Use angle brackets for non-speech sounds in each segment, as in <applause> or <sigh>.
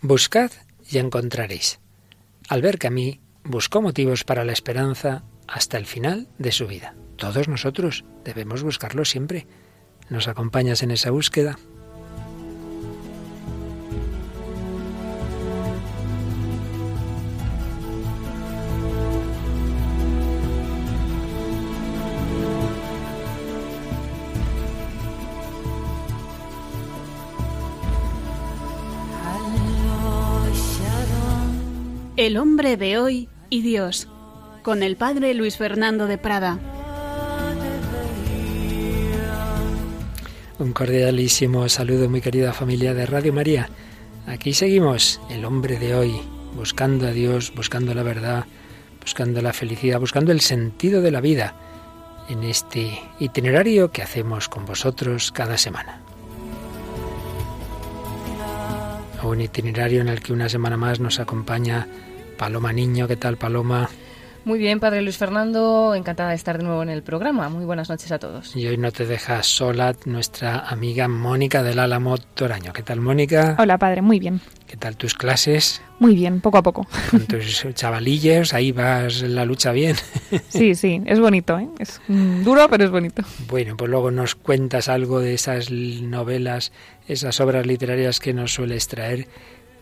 Buscad y encontraréis. Albert Camus buscó motivos para la esperanza hasta el final de su vida. Todos nosotros debemos buscarlo siempre. ¿Nos acompañas en esa búsqueda? El hombre de hoy y Dios, con el padre Luis Fernando de Prada. Un cordialísimo saludo, muy querida familia de Radio María. Aquí seguimos, el hombre de hoy, buscando a Dios, buscando la verdad, buscando la felicidad, buscando el sentido de la vida en este itinerario que hacemos con vosotros cada semana. Un itinerario en el que una semana más nos acompaña Paloma Niño, ¿qué tal Paloma? Muy bien, Padre Luis Fernando, encantada de estar de nuevo en el programa. Muy buenas noches a todos. Y hoy no te deja sola nuestra amiga Mónica del Álamo Toraño. ¿Qué tal, Mónica? Hola, Padre, muy bien. ¿Qué tal tus clases? Muy bien, poco a poco. Con tus chavalillos, ahí vas en la lucha bien. <laughs> Sí, sí, es bonito, ¿eh? Es duro, pero es bonito. Bueno, pues luego nos cuentas algo de esas novelas, esas obras literarias que nos sueles traer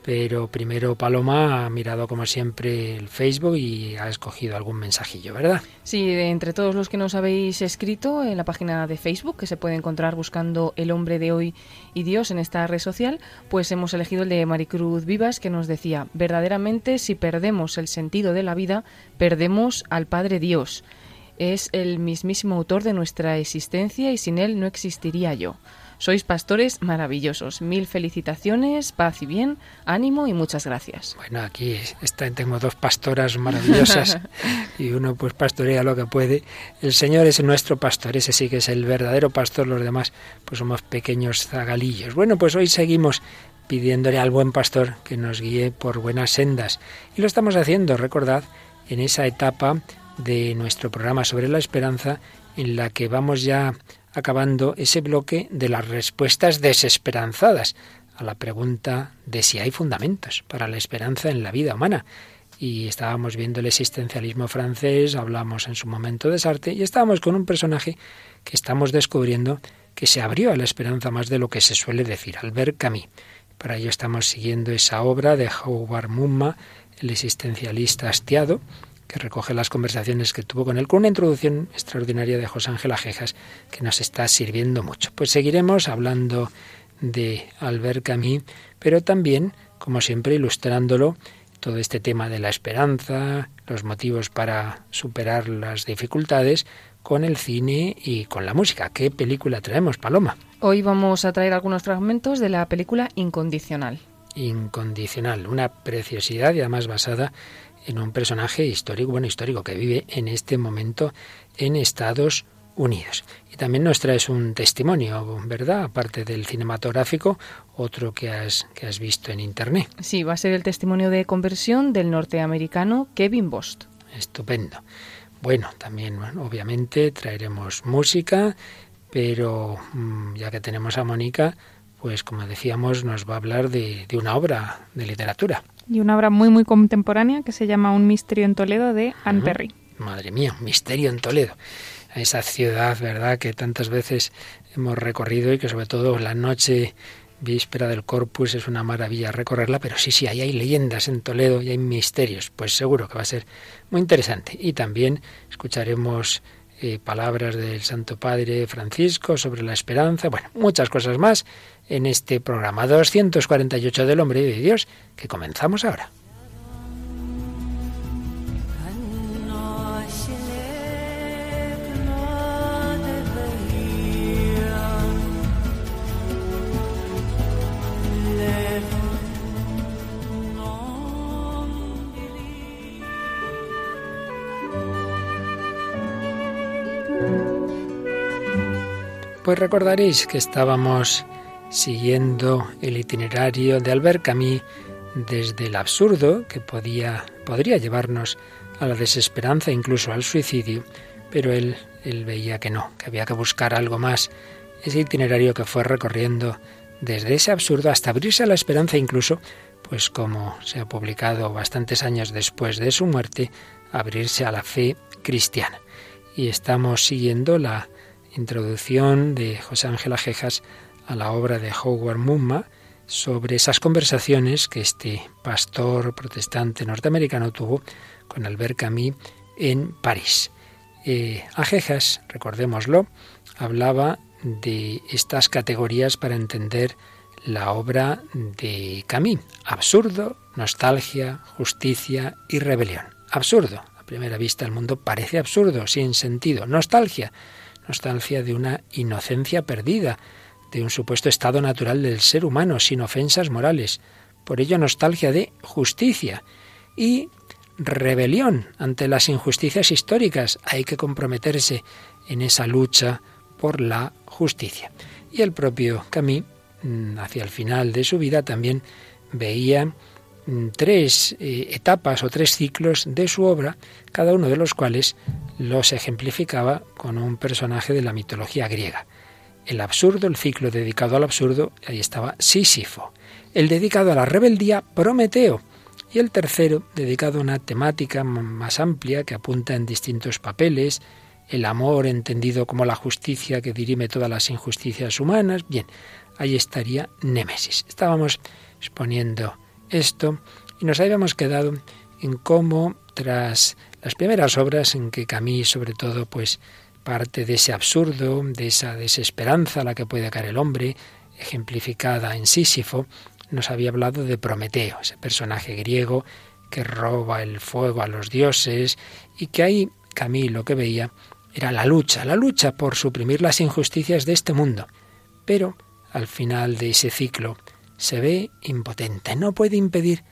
pero primero Paloma ha mirado como siempre el Facebook y ha escogido algún mensajillo, ¿verdad? Sí, entre todos los que nos habéis escrito en la página de Facebook, que se puede encontrar buscando El hombre de hoy y Dios en esta red social, pues hemos elegido el de Maricruz Vivas que nos decía, verdaderamente si perdemos el sentido de la vida, perdemos al Padre Dios. Es el mismísimo autor de nuestra existencia y sin él no existiría yo. Sois pastores maravillosos. Mil felicitaciones, paz y bien, ánimo y muchas gracias. Bueno, aquí está, tengo dos pastoras maravillosas <laughs> y uno pues pastorea lo que puede. El Señor es nuestro pastor, ese sí que es el verdadero pastor, los demás pues somos pequeños zagalillos. Bueno, pues hoy seguimos pidiéndole al buen pastor que nos guíe por buenas sendas. Y lo estamos haciendo, recordad, en esa etapa de nuestro programa sobre la esperanza en la que vamos ya acabando ese bloque de las respuestas desesperanzadas a la pregunta de si hay fundamentos para la esperanza en la vida humana. Y estábamos viendo el existencialismo francés, hablamos en su momento de Sartre, y estábamos con un personaje que estamos descubriendo que se abrió a la esperanza más de lo que se suele decir, Albert Camus. Para ello estamos siguiendo esa obra de Howard Mumma, el existencialista hastiado, que recoge las conversaciones que tuvo con él, con una introducción extraordinaria de José Ángel Ajejas que nos está sirviendo mucho. Pues seguiremos hablando de Albert Camus, pero también, como siempre, ilustrándolo todo este tema de la esperanza, los motivos para superar las dificultades con el cine y con la música. ¿Qué película traemos, Paloma? Hoy vamos a traer algunos fragmentos de la película Incondicional. Incondicional, una preciosidad y además basada en un personaje histórico, bueno, histórico, que vive en este momento en Estados Unidos. Y también nos traes un testimonio, ¿verdad? Aparte del cinematográfico, otro que has, que has visto en Internet. Sí, va a ser el testimonio de conversión del norteamericano Kevin Bost. Estupendo. Bueno, también, obviamente, traeremos música, pero mm, ya que tenemos a Mónica, pues como decíamos, nos va a hablar de, de una obra de literatura y una obra muy muy contemporánea que se llama Un misterio en Toledo de Anne Perry. Madre mía, un misterio en Toledo. Esa ciudad, ¿verdad?, que tantas veces hemos recorrido y que sobre todo la noche víspera del Corpus es una maravilla recorrerla, pero sí, sí, ahí hay leyendas en Toledo y hay misterios, pues seguro que va a ser muy interesante. Y también escucharemos eh, palabras del Santo Padre Francisco sobre la esperanza, bueno, muchas cosas más en este programa 248 del Hombre y de Dios que comenzamos ahora. Pues recordaréis que estábamos siguiendo el itinerario de Albert Camus desde el absurdo que podía, podría llevarnos a la desesperanza, incluso al suicidio, pero él, él veía que no, que había que buscar algo más. Ese itinerario que fue recorriendo desde ese absurdo hasta abrirse a la esperanza incluso pues como se ha publicado bastantes años después de su muerte, abrirse a la fe cristiana. Y estamos siguiendo la introducción de José Ángel Ajejas a la obra de Howard Mumma sobre esas conversaciones que este pastor protestante norteamericano tuvo con Albert Camus en París. Eh, Ajejas, recordémoslo, hablaba de estas categorías para entender la obra de Camus. Absurdo, nostalgia, justicia y rebelión. Absurdo. A primera vista el mundo parece absurdo, sin sentido. Nostalgia. Nostalgia de una inocencia perdida, de un supuesto estado natural del ser humano, sin ofensas morales. Por ello nostalgia de justicia. Y rebelión ante las injusticias históricas. Hay que comprometerse en esa lucha por la justicia. Y el propio Camus Mm, hacia el final de su vida también veía mm, tres eh, etapas o tres ciclos de su obra, cada uno de los cuales los ejemplificaba con un personaje de la mitología griega. El absurdo, el ciclo dedicado al absurdo, ahí estaba Sísifo. El dedicado a la rebeldía, Prometeo. Y el tercero, dedicado a una temática más amplia que apunta en distintos papeles, el amor entendido como la justicia que dirime todas las injusticias humanas. Bien, ahí estaría Némesis. Estábamos exponiendo esto y nos habíamos quedado en cómo tras las primeras obras en que Camille sobre todo pues parte de ese absurdo, de esa desesperanza a la que puede caer el hombre, ejemplificada en Sísifo, nos había hablado de Prometeo, ese personaje griego que roba el fuego a los dioses y que ahí Camille lo que veía era la lucha, la lucha por suprimir las injusticias de este mundo. Pero al final de ese ciclo, se ve impotente, no puede impedir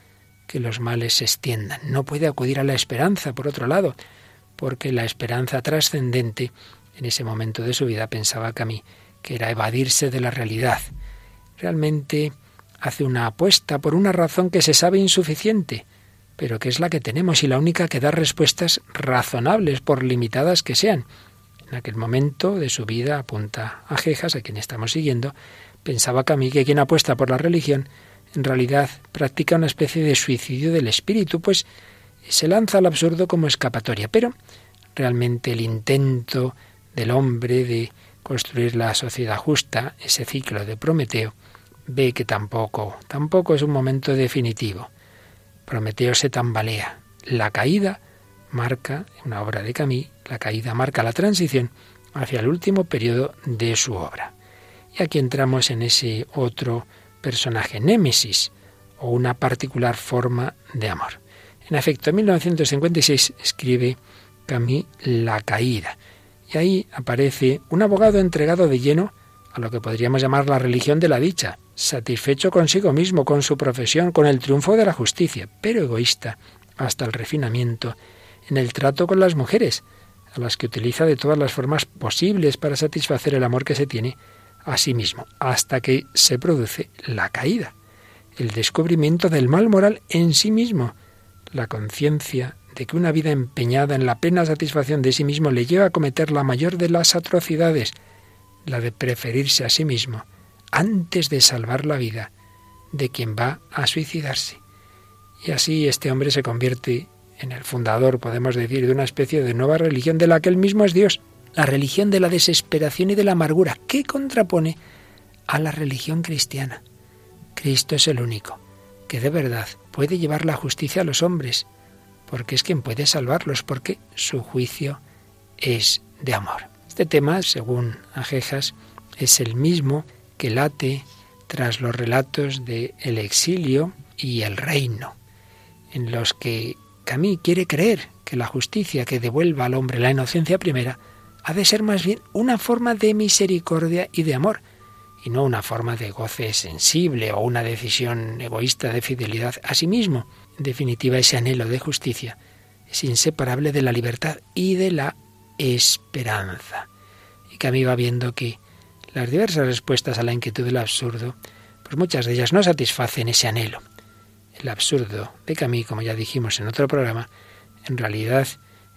que los males se extiendan, no puede acudir a la esperanza, por otro lado, porque la esperanza trascendente, en ese momento de su vida pensaba Camille, que era evadirse de la realidad. Realmente hace una apuesta por una razón que se sabe insuficiente, pero que es la que tenemos y la única que da respuestas razonables, por limitadas que sean. En aquel momento de su vida, apunta a Jejas, a quien estamos siguiendo, Pensaba Camille que quien apuesta por la religión en realidad practica una especie de suicidio del espíritu, pues se lanza al absurdo como escapatoria. Pero realmente el intento del hombre de construir la sociedad justa, ese ciclo de Prometeo, ve que tampoco, tampoco es un momento definitivo. Prometeo se tambalea. La caída marca, una obra de Camille, la caída marca la transición hacia el último periodo de su obra. Y aquí entramos en ese otro personaje, Némesis, o una particular forma de amor. En efecto, en 1956 escribe Camille La caída, y ahí aparece un abogado entregado de lleno a lo que podríamos llamar la religión de la dicha, satisfecho consigo mismo, con su profesión, con el triunfo de la justicia, pero egoísta hasta el refinamiento en el trato con las mujeres, a las que utiliza de todas las formas posibles para satisfacer el amor que se tiene a sí mismo, hasta que se produce la caída, el descubrimiento del mal moral en sí mismo, la conciencia de que una vida empeñada en la plena satisfacción de sí mismo le lleva a cometer la mayor de las atrocidades, la de preferirse a sí mismo, antes de salvar la vida de quien va a suicidarse. Y así este hombre se convierte en el fundador, podemos decir, de una especie de nueva religión de la que él mismo es Dios, la religión de la desesperación y de la amargura, que contrapone a la religión cristiana. Cristo es el único que de verdad puede llevar la justicia a los hombres, porque es quien puede salvarlos, porque su juicio es de amor. Este tema, según Ajejas, es el mismo que late tras los relatos de el exilio y el reino, en los que Camille quiere creer que la justicia que devuelva al hombre la inocencia primera ha de ser más bien una forma de misericordia y de amor, y no una forma de goce sensible o una decisión egoísta de fidelidad a sí mismo. En definitiva, ese anhelo de justicia es inseparable de la libertad y de la esperanza. Y que a mí va viendo que las diversas respuestas a la inquietud del absurdo, pues muchas de ellas no satisfacen ese anhelo. El absurdo de Camille, como ya dijimos en otro programa, en realidad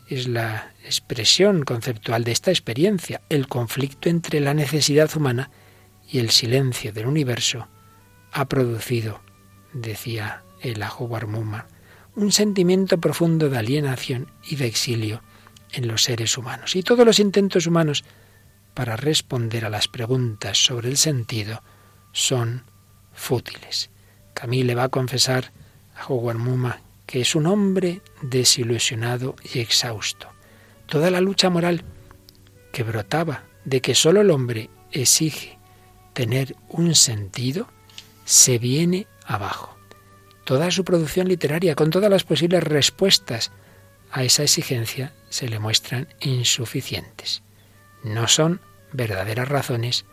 es la expresión conceptual de esta experiencia, el conflicto entre la necesidad humana y el silencio del universo ha producido, decía el Muma, un sentimiento profundo de alienación y de exilio en los seres humanos. Y todos los intentos humanos para responder a las preguntas sobre el sentido son fútiles. Camille va a confesar a Muma que es un hombre desilusionado y exhausto. Toda la lucha moral que brotaba de que solo el hombre exige tener un sentido se viene abajo. Toda su producción literaria, con todas las posibles respuestas a esa exigencia, se le muestran insuficientes. No son verdaderas razones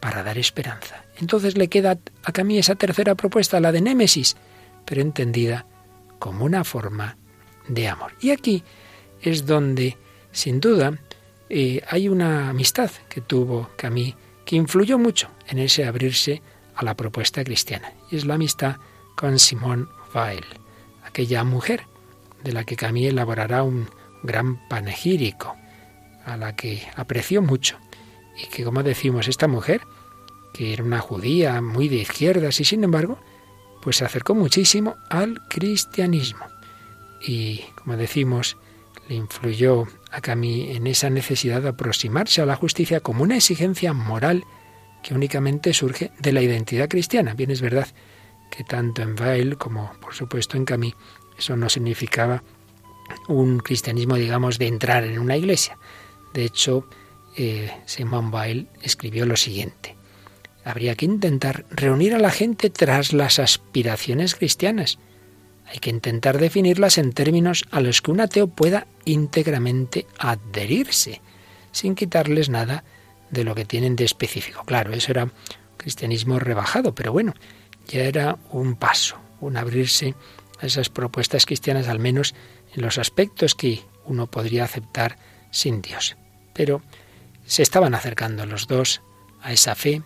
para dar esperanza. Entonces le queda a Camille esa tercera propuesta, la de Némesis, pero entendida como una forma de amor. Y aquí es donde, sin duda, eh, hay una amistad que tuvo Camille que influyó mucho en ese abrirse a la propuesta cristiana. Y es la amistad con Simone Weil, aquella mujer de la que Camille elaborará un gran panegírico, a la que apreció mucho. Y que, como decimos, esta mujer, que era una judía muy de izquierdas y sin embargo, pues se acercó muchísimo al cristianismo. Y, como decimos, le influyó a Camille en esa necesidad de aproximarse a la justicia como una exigencia moral que únicamente surge de la identidad cristiana. Bien es verdad que tanto en Weil como por supuesto en Camille eso no significaba un cristianismo, digamos, de entrar en una iglesia. De hecho, eh, Simón escribió lo siguiente. Habría que intentar reunir a la gente tras las aspiraciones cristianas. Hay que intentar definirlas en términos a los que un ateo pueda íntegramente adherirse, sin quitarles nada de lo que tienen de específico. Claro, eso era cristianismo rebajado, pero bueno, ya era un paso, un abrirse a esas propuestas cristianas, al menos en los aspectos que uno podría aceptar sin Dios. Pero se estaban acercando los dos a esa fe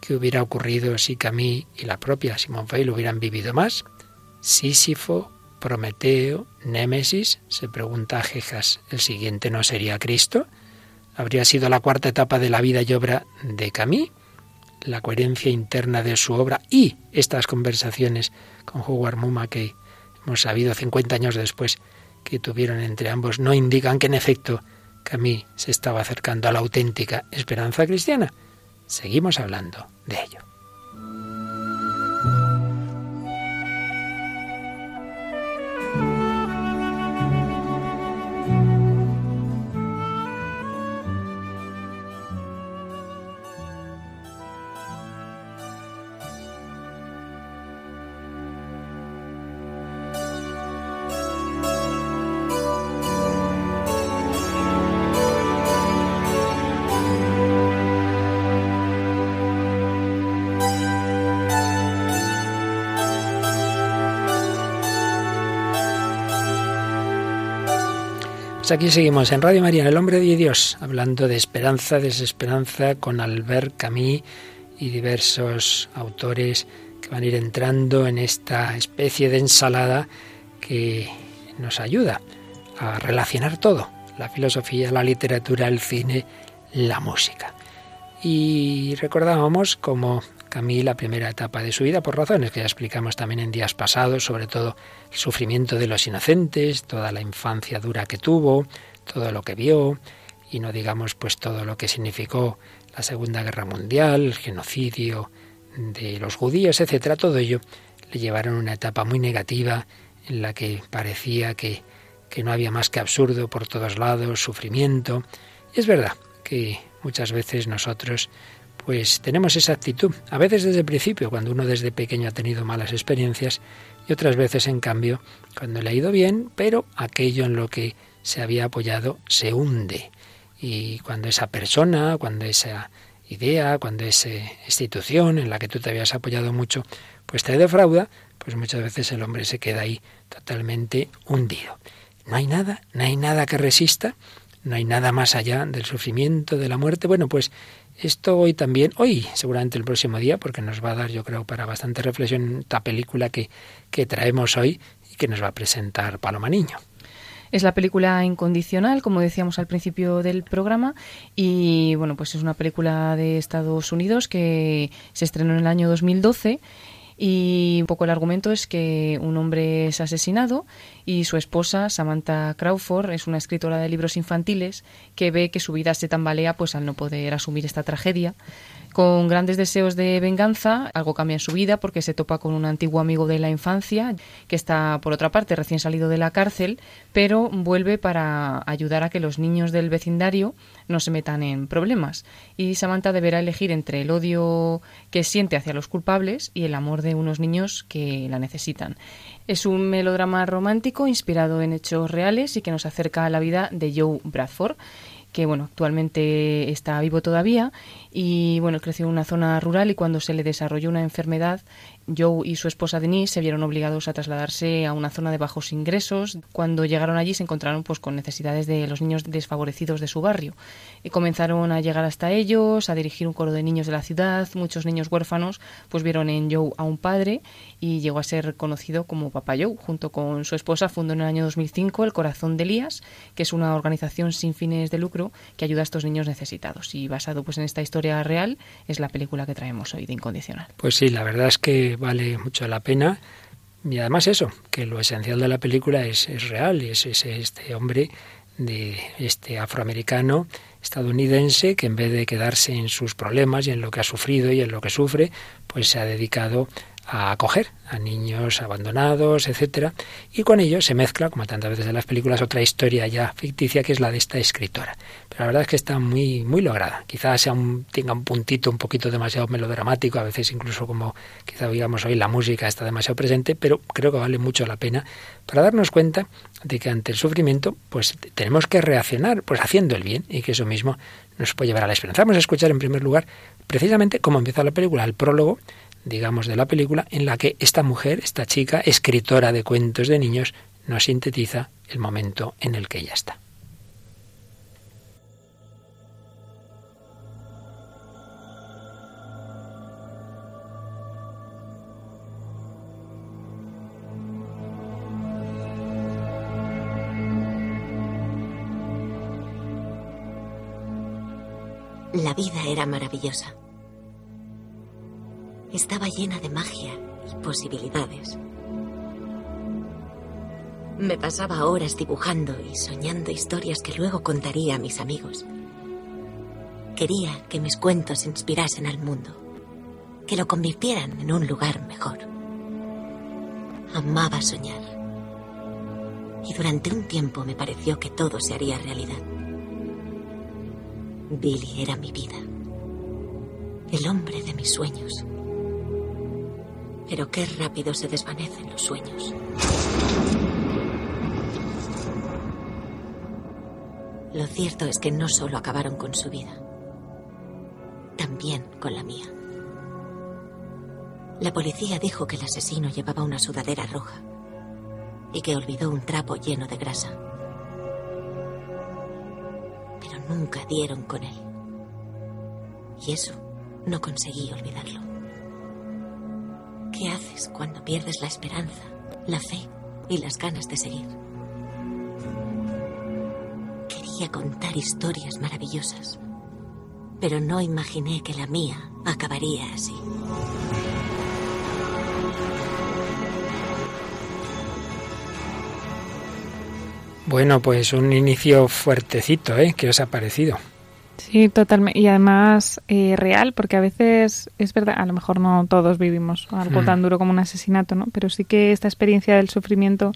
que hubiera ocurrido si Camille y la propia Simón Weil hubieran vivido más. Sísifo, Prometeo, Némesis, se pregunta a Jejas, ¿el siguiente no sería Cristo? ¿Habría sido la cuarta etapa de la vida y obra de Camille? La coherencia interna de su obra y estas conversaciones con Howard Muma que hemos sabido 50 años después que tuvieron entre ambos no indican que en efecto Camille se estaba acercando a la auténtica esperanza cristiana. Seguimos hablando de ello. Pues aquí seguimos en Radio María, en El Hombre de Dios, hablando de esperanza, desesperanza, con Albert Camus y diversos autores que van a ir entrando en esta especie de ensalada que nos ayuda a relacionar todo, la filosofía, la literatura, el cine, la música. Y recordábamos como Camille la primera etapa de su vida, por razones que ya explicamos también en días pasados, sobre todo el sufrimiento de los inocentes, toda la infancia dura que tuvo, todo lo que vio, y no digamos pues todo lo que significó la Segunda Guerra Mundial, el genocidio de los judíos, etcétera, todo ello le llevaron a una etapa muy negativa en la que parecía que, que no había más que absurdo por todos lados, sufrimiento. Y es verdad que muchas veces nosotros pues tenemos esa actitud. A veces desde el principio, cuando uno desde pequeño ha tenido malas experiencias, y otras veces, en cambio, cuando le ha ido bien, pero aquello en lo que se había apoyado se hunde. Y cuando esa persona, cuando esa idea, cuando esa institución en la que tú te habías apoyado mucho, pues te defrauda, pues muchas veces el hombre se queda ahí totalmente hundido. No hay nada, no hay nada que resista, no hay nada más allá del sufrimiento, de la muerte. Bueno, pues esto hoy también, hoy seguramente el próximo día, porque nos va a dar yo creo para bastante reflexión esta película que, que traemos hoy y que nos va a presentar Paloma Niño. Es la película Incondicional, como decíamos al principio del programa, y bueno, pues es una película de Estados Unidos que se estrenó en el año 2012 Y un poco el argumento es que un hombre es asesinado y su esposa, Samantha Crawford, es una escritora de libros infantiles que ve que su vida se tambalea pues al no poder asumir esta tragedia con grandes deseos de venganza, algo cambia en su vida porque se topa con un antiguo amigo de la infancia que está, por otra parte, recién salido de la cárcel, pero vuelve para ayudar a que los niños del vecindario no se metan en problemas. Y Samantha deberá elegir entre el odio que siente hacia los culpables y el amor de unos niños que la necesitan. Es un melodrama romántico inspirado en hechos reales y que nos acerca a la vida de Joe Bradford que bueno, actualmente está vivo todavía y bueno, creció en una zona rural y cuando se le desarrolló una enfermedad, Joe y su esposa Denise se vieron obligados a trasladarse a una zona de bajos ingresos. Cuando llegaron allí se encontraron pues con necesidades de los niños desfavorecidos de su barrio y comenzaron a llegar hasta ellos, a dirigir un coro de niños de la ciudad. Muchos niños huérfanos pues vieron en Joe a un padre y llegó a ser conocido como Papá Joe. Junto con su esposa fundó en el año 2005 el Corazón de Elías, que es una organización sin fines de lucro que ayuda a estos niños necesitados. Y basado pues en esta historia real es la película que traemos hoy de Incondicional. Pues sí, la verdad es que vale mucho la pena. Y además eso, que lo esencial de la película es, es real, es, es este hombre de este afroamericano estadounidense que en vez de quedarse en sus problemas y en lo que ha sufrido y en lo que sufre, pues se ha dedicado a acoger a niños abandonados, etcétera, y con ello se mezcla, como tantas veces en las películas, otra historia ya ficticia que es la de esta escritora. Pero la verdad es que está muy muy lograda. Quizás sea un, tenga un puntito un poquito demasiado melodramático, a veces incluso como quizá digamos hoy la música está demasiado presente, pero creo que vale mucho la pena para darnos cuenta de que ante el sufrimiento, pues tenemos que reaccionar, pues haciendo el bien y que eso mismo nos puede llevar a la esperanza. Vamos a escuchar en primer lugar precisamente cómo empieza la película, el prólogo digamos, de la película, en la que esta mujer, esta chica, escritora de cuentos de niños, nos sintetiza el momento en el que ella está. La vida era maravillosa. Estaba llena de magia y posibilidades. Me pasaba horas dibujando y soñando historias que luego contaría a mis amigos. Quería que mis cuentos inspirasen al mundo, que lo convirtieran en un lugar mejor. Amaba soñar. Y durante un tiempo me pareció que todo se haría realidad. Billy era mi vida, el hombre de mis sueños. Pero qué rápido se desvanecen los sueños. Lo cierto es que no solo acabaron con su vida, también con la mía. La policía dijo que el asesino llevaba una sudadera roja y que olvidó un trapo lleno de grasa. Pero nunca dieron con él. Y eso no conseguí olvidarlo. ¿Qué haces cuando pierdes la esperanza, la fe y las ganas de seguir? Quería contar historias maravillosas, pero no imaginé que la mía acabaría así. Bueno, pues un inicio fuertecito, ¿eh? ¿Qué os ha parecido? Sí, totalmente. Y además eh, real, porque a veces es verdad, a lo mejor no todos vivimos algo tan duro como un asesinato, ¿no? Pero sí que esta experiencia del sufrimiento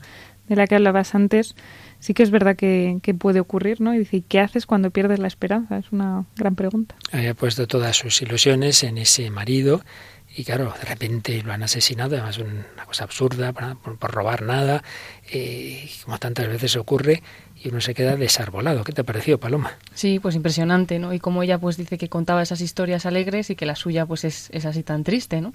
de la que hablabas antes, sí que es verdad que, puede ocurrir, ¿no? Y dice, ¿qué haces cuando pierdes la esperanza? Es una gran pregunta. Había puesto todas sus ilusiones en ese marido y claro, de repente lo han asesinado, además una cosa absurda, por, por robar nada, eh, como tantas veces ocurre, y uno se queda desarbolado. ¿Qué te ha parecido, Paloma? Sí, pues impresionante, ¿no? Y como ella pues dice que contaba esas historias alegres y que la suya pues es, es así tan triste, ¿no?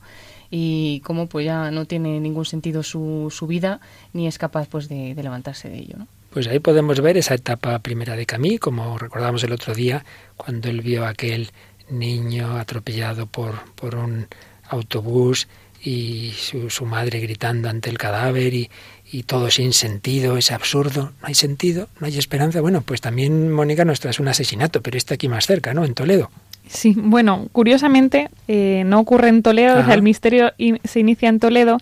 Y como pues ya no tiene ningún sentido su, su vida ni es capaz pues de, de levantarse de ello, ¿no? Pues ahí podemos ver esa etapa primera de Camille, como recordamos el otro día, cuando él vio a aquel niño atropellado por, por un autobús y su, su madre gritando ante el cadáver y, y todo sin sentido, es absurdo, no hay sentido, no hay esperanza. Bueno, pues también Mónica nos trae un asesinato, pero está aquí más cerca, ¿no? En Toledo. Sí, bueno, curiosamente eh, no ocurre en Toledo, o sea, el misterio se inicia en Toledo,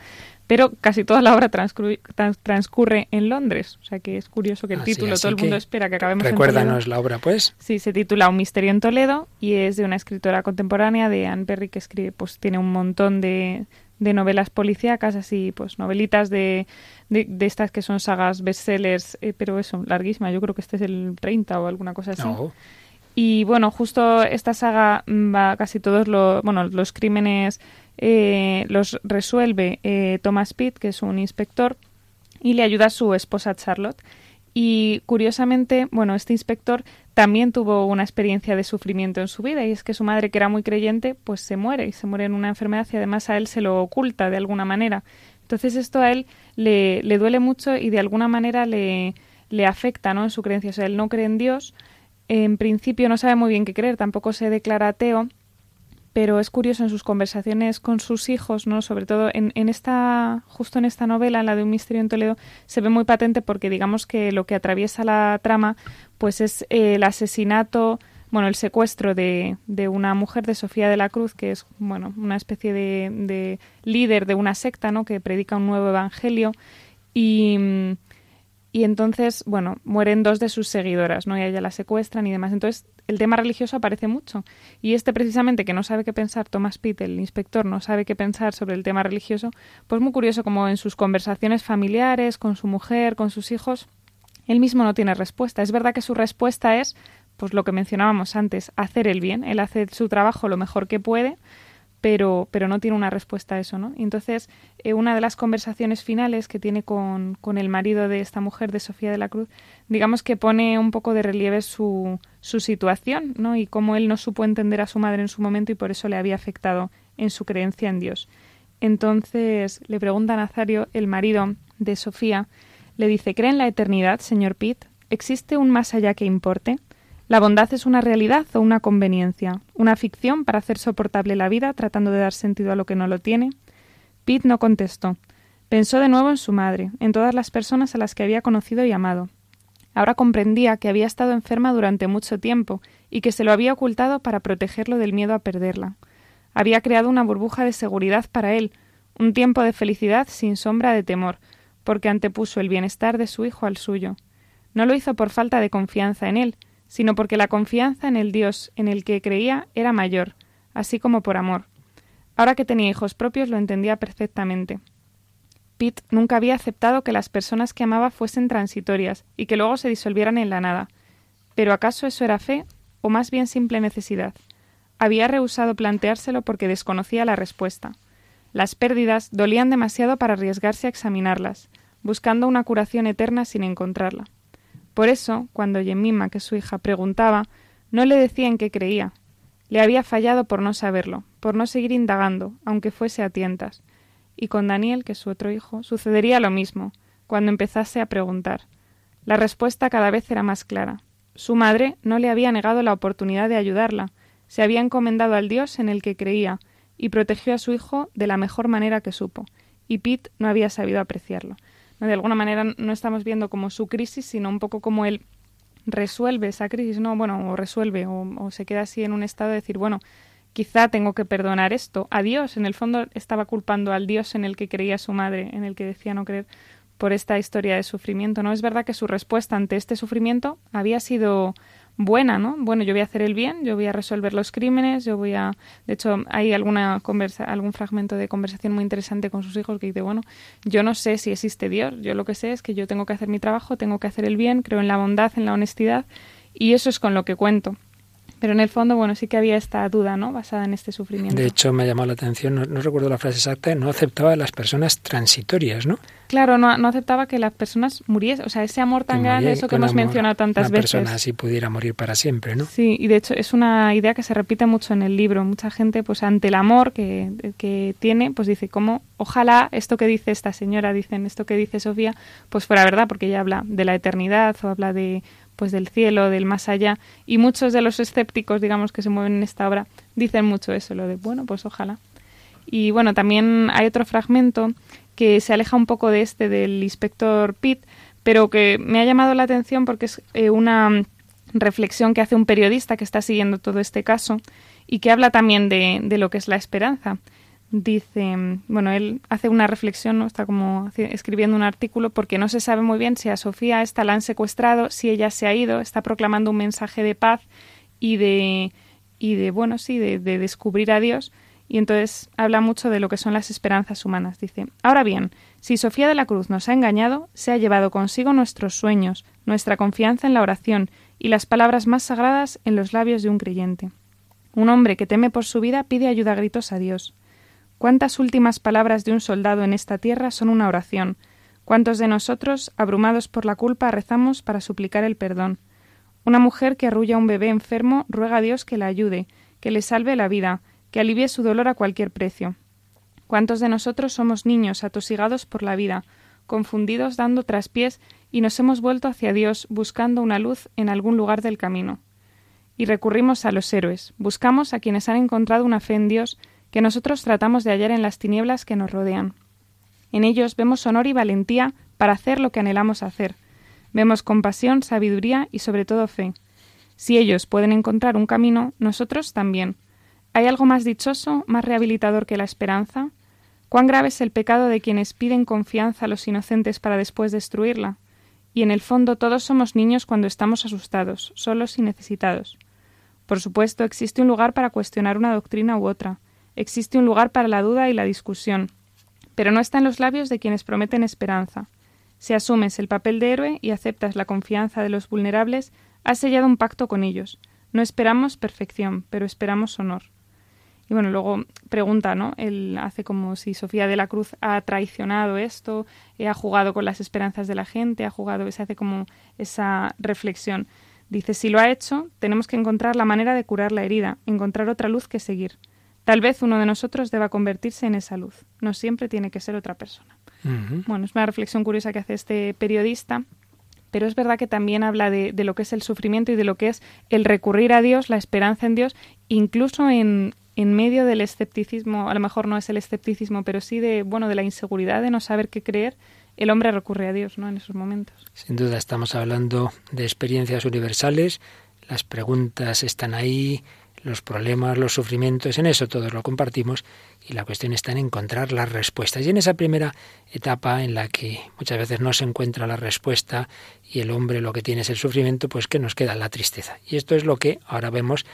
pero casi toda la obra transcurre, en Londres. O sea que es curioso que el título, todo el mundo espera que acabemos en Toledo. la obra, pues. Sí, se titula Un misterio en Toledo y es de una escritora contemporánea, de Anne Perry, que escribe, pues tiene un montón de, de novelas policíacas, así, pues novelitas de, de, estas que son sagas bestsellers, eh, pero eso, larguísima. Yo creo que este es el 30 o alguna cosa así. Y bueno, justo esta saga va casi todos los, bueno, los crímenes eh, los resuelve eh, Thomas Pitt, que es un inspector, y le ayuda a su esposa Charlotte. Y curiosamente, bueno, este inspector también tuvo una experiencia de sufrimiento en su vida y es que su madre, que era muy creyente, pues se muere y se muere en una enfermedad y además a él se lo oculta de alguna manera. Entonces esto a él le, le duele mucho y de alguna manera le, le afecta ¿no? en su creencia. O sea, él no cree en Dios, en principio no sabe muy bien qué creer, tampoco se declara ateo pero es curioso en sus conversaciones con sus hijos, ¿no? Sobre todo en, en, esta, justo en esta novela, la de un misterio en Toledo, se ve muy patente porque digamos que lo que atraviesa la trama, pues es eh, el asesinato, bueno, el secuestro de, de, una mujer de Sofía de la Cruz, que es, bueno, una especie de, de líder de una secta, ¿no? Que predica un nuevo evangelio y y entonces, bueno, mueren dos de sus seguidoras, ¿no? Y a ella la secuestran y demás. Entonces, el tema religioso aparece mucho. Y este precisamente que no sabe qué pensar, Thomas Pitt, el inspector, no sabe qué pensar sobre el tema religioso, pues muy curioso como en sus conversaciones familiares, con su mujer, con sus hijos, él mismo no tiene respuesta. Es verdad que su respuesta es, pues lo que mencionábamos antes, hacer el bien. Él hace su trabajo lo mejor que puede, pero, pero no tiene una respuesta a eso, ¿no? Y entonces, eh, una de las conversaciones finales que tiene con, con, el marido de esta mujer, de Sofía de la Cruz, digamos que pone un poco de relieve su, su situación, ¿no? Y cómo él no supo entender a su madre en su momento y por eso le había afectado en su creencia en Dios. Entonces le pregunta a Nazario, el marido de Sofía, le dice, ¿cree en la eternidad, señor Pitt? ¿Existe un más allá que importe? ¿La bondad es una realidad o una conveniencia? ¿Una ficción para hacer soportable la vida tratando de dar sentido a lo que no lo tiene? Pitt no contestó. Pensó de nuevo en su madre, en todas las personas a las que había conocido y amado. Ahora comprendía que había estado enferma durante mucho tiempo y que se lo había ocultado para protegerlo del miedo a perderla. Había creado una burbuja de seguridad para él, un tiempo de felicidad sin sombra de temor, porque antepuso el bienestar de su hijo al suyo. No lo hizo por falta de confianza en él, sino porque la confianza en el Dios en el que creía era mayor, así como por amor. Ahora que tenía hijos propios lo entendía perfectamente. Pitt nunca había aceptado que las personas que amaba fuesen transitorias y que luego se disolvieran en la nada. Pero ¿acaso eso era fe o más bien simple necesidad? Había rehusado planteárselo porque desconocía la respuesta. Las pérdidas dolían demasiado para arriesgarse a examinarlas, buscando una curación eterna sin encontrarla. Por eso, cuando Yemima, que su hija, preguntaba, no le decía en qué creía. Le había fallado por no saberlo, por no seguir indagando, aunque fuese a tientas. Y con Daniel, que es su otro hijo, sucedería lo mismo, cuando empezase a preguntar. La respuesta cada vez era más clara. Su madre no le había negado la oportunidad de ayudarla, se había encomendado al Dios en el que creía, y protegió a su hijo de la mejor manera que supo, y Pete no había sabido apreciarlo de alguna manera no estamos viendo como su crisis, sino un poco como él resuelve esa crisis, ¿no? Bueno, o resuelve, o, se queda así en un estado de decir, bueno, quizá tengo que perdonar esto. A Dios, en el fondo estaba culpando al Dios en el que creía su madre, en el que decía no creer, por esta historia de sufrimiento. No es verdad que su respuesta ante este sufrimiento había sido buena, ¿no? Bueno, yo voy a hacer el bien, yo voy a resolver los crímenes, yo voy a... De hecho, hay alguna conversa, algún fragmento de conversación muy interesante con sus hijos que dice, bueno, yo no sé si existe Dios, yo lo que sé es que yo tengo que hacer mi trabajo, tengo que hacer el bien, creo en la bondad, en la honestidad, y eso es con lo que cuento. Pero en el fondo, bueno, sí que había esta duda, ¿no? Basada en este sufrimiento. De hecho, me ha llamado la atención, no, recuerdo la frase exacta, no aceptaba a las personas transitorias, ¿no? Claro, no, no aceptaba que las personas muriesen. O sea, ese amor tan grande, eso que hemos mencionado tantas veces. Una persona así pudiera morir para siempre, ¿no? Sí, y de hecho es una idea que se repite mucho en el libro. Mucha gente, pues ante el amor que, que tiene, pues dice, ¿cómo? Ojalá esto que dice esta señora, dicen esto que dice Sofía, pues fuera verdad, porque ella habla de la eternidad o habla de pues del cielo, del más allá, y muchos de los escépticos, digamos, que se mueven en esta obra, dicen mucho eso, lo de, bueno, pues ojalá. Y bueno, también hay otro fragmento que se aleja un poco de este del inspector Pitt, pero que me ha llamado la atención porque es eh, una reflexión que hace un periodista que está siguiendo todo este caso y que habla también de, de lo que es la esperanza dice, bueno, él hace una reflexión, ¿no? está como escribiendo un artículo porque no se sabe muy bien si a Sofía esta la han secuestrado, si ella se ha ido, está proclamando un mensaje de paz y de, y de bueno, sí, de, de descubrir a Dios. Y entonces habla mucho de lo que son las esperanzas humanas. Dice, ahora bien, si Sofía de la Cruz nos ha engañado, se ha llevado consigo nuestros sueños, nuestra confianza en la oración y las palabras más sagradas en los labios de un creyente. Un hombre que teme por su vida pide ayuda a gritos a Dios. ¿Cuántas últimas palabras de un soldado en esta tierra son una oración? ¿Cuántos de nosotros, abrumados por la culpa, rezamos para suplicar el perdón? Una mujer que arrulla a un bebé enfermo ruega a Dios que la ayude, que le salve la vida, que alivie su dolor a cualquier precio. ¿Cuántos de nosotros somos niños atosigados por la vida, confundidos dando traspiés y nos hemos vuelto hacia Dios buscando una luz en algún lugar del camino? Y recurrimos a los héroes, buscamos a quienes han encontrado una fe en Dios que nosotros tratamos de hallar en las tinieblas que nos rodean. En ellos vemos honor y valentía para hacer lo que anhelamos hacer. Vemos compasión, sabiduría y sobre todo fe. Si ellos pueden encontrar un camino, nosotros también. ¿Hay algo más dichoso, más rehabilitador que la esperanza? ¿Cuán grave es el pecado de quienes piden confianza a los inocentes para después destruirla? Y en el fondo todos somos niños cuando estamos asustados, solos y necesitados. Por supuesto, existe un lugar para cuestionar una doctrina u otra, Existe un lugar para la duda y la discusión, pero no está en los labios de quienes prometen esperanza. Si asumes el papel de héroe y aceptas la confianza de los vulnerables, has sellado un pacto con ellos. No esperamos perfección, pero esperamos honor. Y bueno, luego pregunta, ¿no? Él hace como si Sofía de la Cruz ha traicionado esto, ha jugado con las esperanzas de la gente, ha jugado, se hace como esa reflexión. Dice, si lo ha hecho, tenemos que encontrar la manera de curar la herida, encontrar otra luz que seguir. Tal vez uno de nosotros deba convertirse en esa luz. No siempre tiene que ser otra persona. Bueno, es una reflexión curiosa que hace este periodista, pero es verdad que también habla de, lo que es el sufrimiento y de lo que es el recurrir a Dios, la esperanza en Dios, incluso en, en medio del escepticismo, a lo mejor no es el escepticismo, pero sí de, bueno, de la inseguridad de no saber qué creer, el hombre recurre a Dios, ¿no? En esos momentos. Sin duda estamos hablando de experiencias universales, las preguntas están ahí, los problemas, los sufrimientos, en eso todos lo compartimos y la cuestión está en encontrar las respuestas. Y en esa primera etapa en la que muchas veces no se encuentra la respuesta y el hombre lo que tiene es el sufrimiento, pues que nos queda la tristeza. Y esto es lo que ahora vemos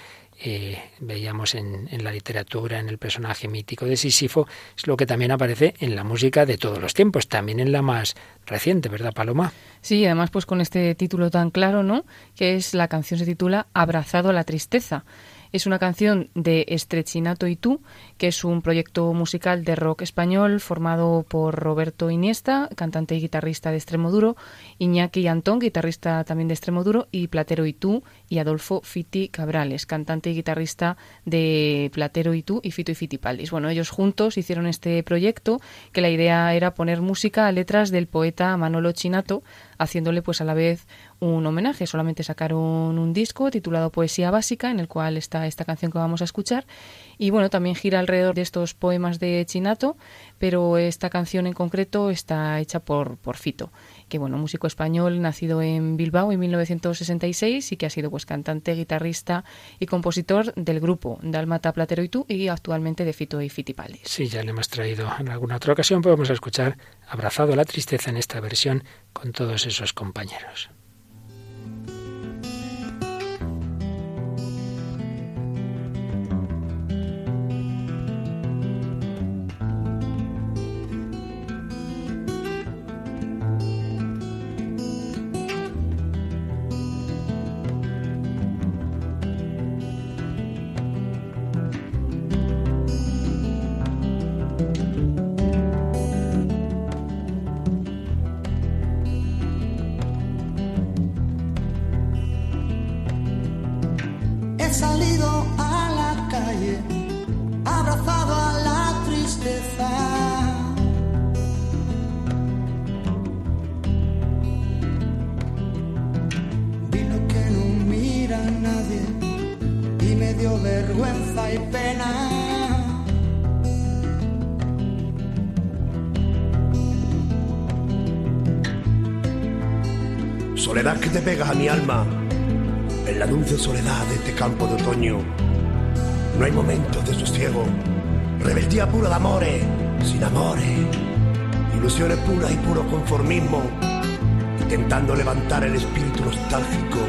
eh, veíamos en, en, la literatura, en el personaje mítico de Sísifo, es lo que también aparece en la música de todos los tiempos, también en la más reciente, ¿verdad, Paloma? Sí, además pues con este título tan claro, ¿no? Que es la canción se titula Abrazado a la tristeza. Es una canción de Estrechinato y tú, que es un proyecto musical de rock español formado por Roberto Iniesta, cantante y guitarrista de Extremoduro, Iñaki Antón, guitarrista también de Extremoduro, y Platero y tú, y Adolfo Fiti Cabrales, cantante y guitarrista de Platero y tú y Fito y Fitipaldis. Bueno, ellos juntos hicieron este proyecto que la idea era poner música a letras del poeta Manolo Chinato, haciéndole pues a la vez un homenaje. Solamente sacaron un disco titulado Poesía Básica, en el cual está esta canción que vamos a escuchar. Y bueno, también gira alrededor de estos poemas de Chinato, pero esta canción en concreto está hecha por, por Fito, que bueno, músico español nacido en Bilbao en 1966 y que ha sido pues cantante, guitarrista y compositor del grupo Dalmata Platero y tú y actualmente de Fito y Fitipaldis. Sí, ya le hemos traído en alguna otra ocasión, podemos escuchar Abrazado a la tristeza en esta versión con todos esos compañeros. Soledad que te pegas a mi alma en la dulce soledad de este campo de otoño. No hay momentos de sosiego. Rebeldía pura de amores, sin amores. Ilusiones puras y puro conformismo. Intentando levantar el espíritu nostálgico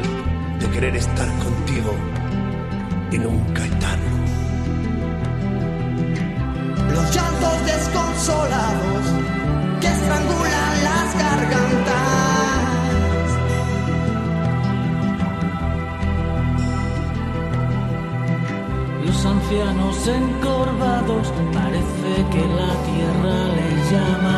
de querer estar contigo y nunca estarlo. Los llantos desconsolados que estrangulan las gargantas. Ancianos encorvados parece que la tierra les llama.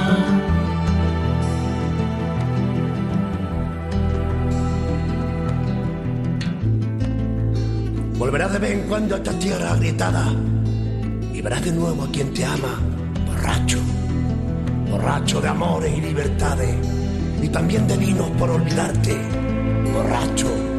Volverás de vez en cuando a esta tierra agrietada y verás de nuevo a quien te ama, borracho, borracho de amores y libertades, y también de vinos por olvidarte, borracho.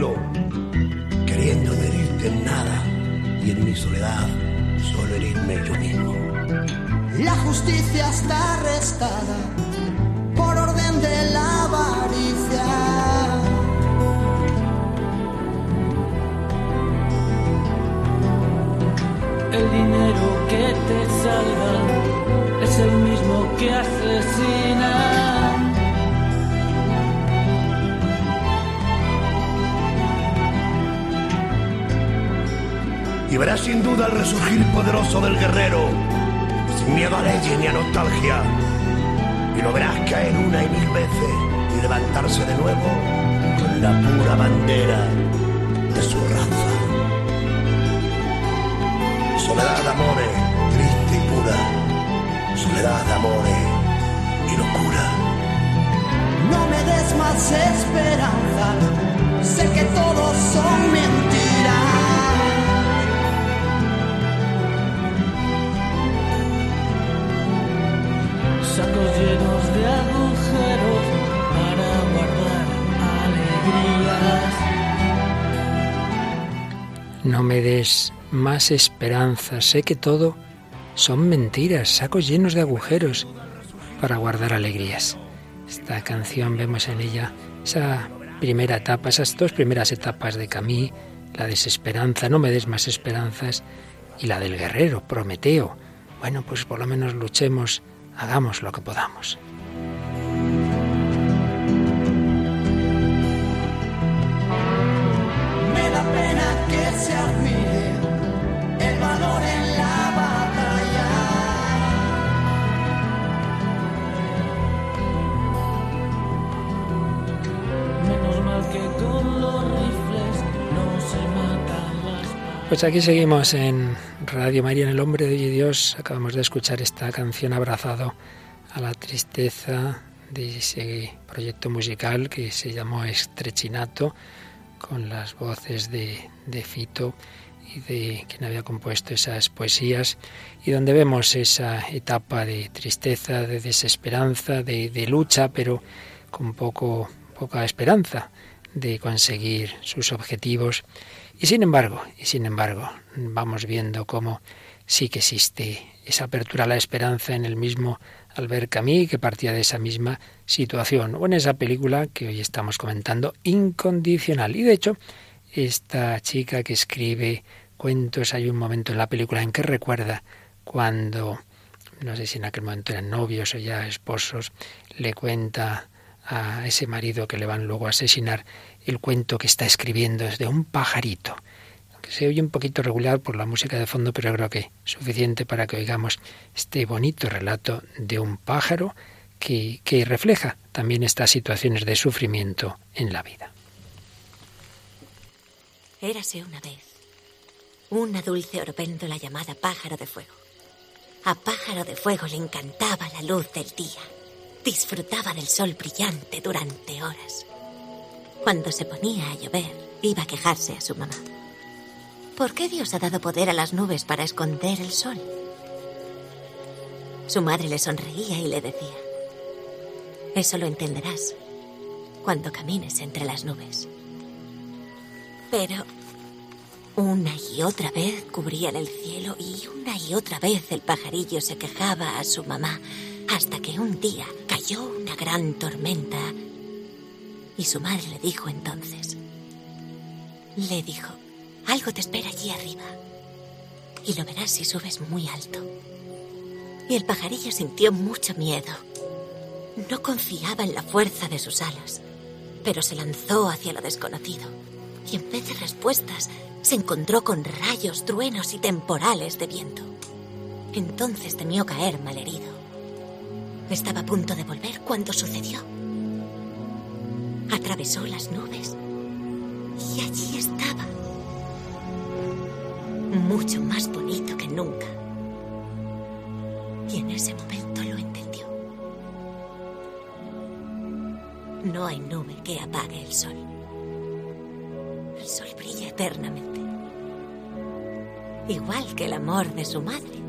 Estilo, queriendo no herirte en nada y en mi soledad solo herirme yo mismo. La justicia está arrestada por orden de la avaricia. El dinero que te salga es el mismo que asesina. Y verás sin duda el resurgir poderoso del guerrero, sin miedo a leyes ni a nostalgia. Y lo verás caer una y mil veces y levantarse de nuevo con la pura bandera de su raza. Soledad de amores, triste y pura. Soledad de amores y locura. No me des más esperanza, sé que todos son mentiras. Sacos llenos de agujeros para guardar alegrías. No me des más esperanza, sé que todo son mentiras, sacos llenos de agujeros para guardar alegrías. Esta canción vemos en ella esa primera etapa, esas dos primeras etapas de Camille, la desesperanza, no me des más esperanzas, y la del guerrero, Prometeo. Bueno, pues por lo menos luchemos, hagamos lo que podamos. Pues aquí seguimos en Radio María, en El Hombre de Dios. Acabamos de escuchar esta canción abrazado a la tristeza de ese proyecto musical que se llamó Estrechinato, con las voces de, de Fito y de quien había compuesto esas poesías, y donde vemos esa etapa de tristeza, de desesperanza, de, lucha, pero con poco, poca esperanza de conseguir sus objetivos. Y sin embargo, y sin embargo, vamos viendo cómo sí que existe esa apertura a la esperanza en el mismo Albert Camus, que partía de esa misma situación, o en esa película que hoy estamos comentando, Incondicional. Y de hecho, esta chica que escribe cuentos, hay un momento en la película en que recuerda cuando, no sé si en aquel momento eran novios o ya esposos, le cuenta a ese marido que le van luego a asesinar el cuento que está escribiendo desde un pajarito, que se oye un poquito regular por la música de fondo, pero creo que suficiente para que oigamos este bonito relato de un pájaro que, que refleja también estas situaciones de sufrimiento en la vida. Érase una vez una dulce oropéndola llamada pájaro de fuego. A Pájaro de Fuego le encantaba la luz del día. Disfrutaba del sol brillante durante horas. Cuando se ponía a llover, iba a quejarse a su mamá. ¿Por qué Dios ha dado poder a las nubes para esconder el sol? Su madre le sonreía y le decía, eso lo entenderás cuando camines entre las nubes. Pero una y otra vez cubrían el cielo y una y otra vez el pajarillo se quejaba a su mamá hasta que un día cayó una gran tormenta y su madre le dijo entonces, le dijo, algo te espera allí arriba y lo verás si subes muy alto. Y el pajarillo sintió mucho miedo. No confiaba en la fuerza de sus alas, pero se lanzó hacia lo desconocido y en vez de respuestas se encontró con rayos, truenos y temporales de viento. Entonces temió caer malherido. Estaba a punto de volver cuando sucedió. Atravesó las nubes y allí estaba. Mucho más bonito que nunca. Y en ese momento lo entendió. No hay nube que apague el sol. El sol brilla eternamente. Igual que el amor de su madre.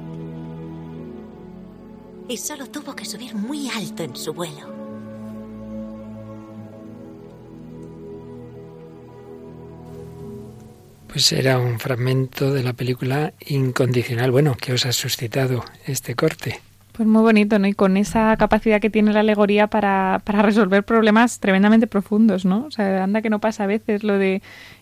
Y solo tuvo que subir muy alto en su vuelo. Pues era un fragmento de la película Incondicional. Bueno, ¿qué os ha suscitado este corte? Pues muy bonito, ¿no? Y con esa capacidad que tiene la alegoría para, para resolver problemas tremendamente profundos, ¿no? O sea, anda que no pasa a veces lo de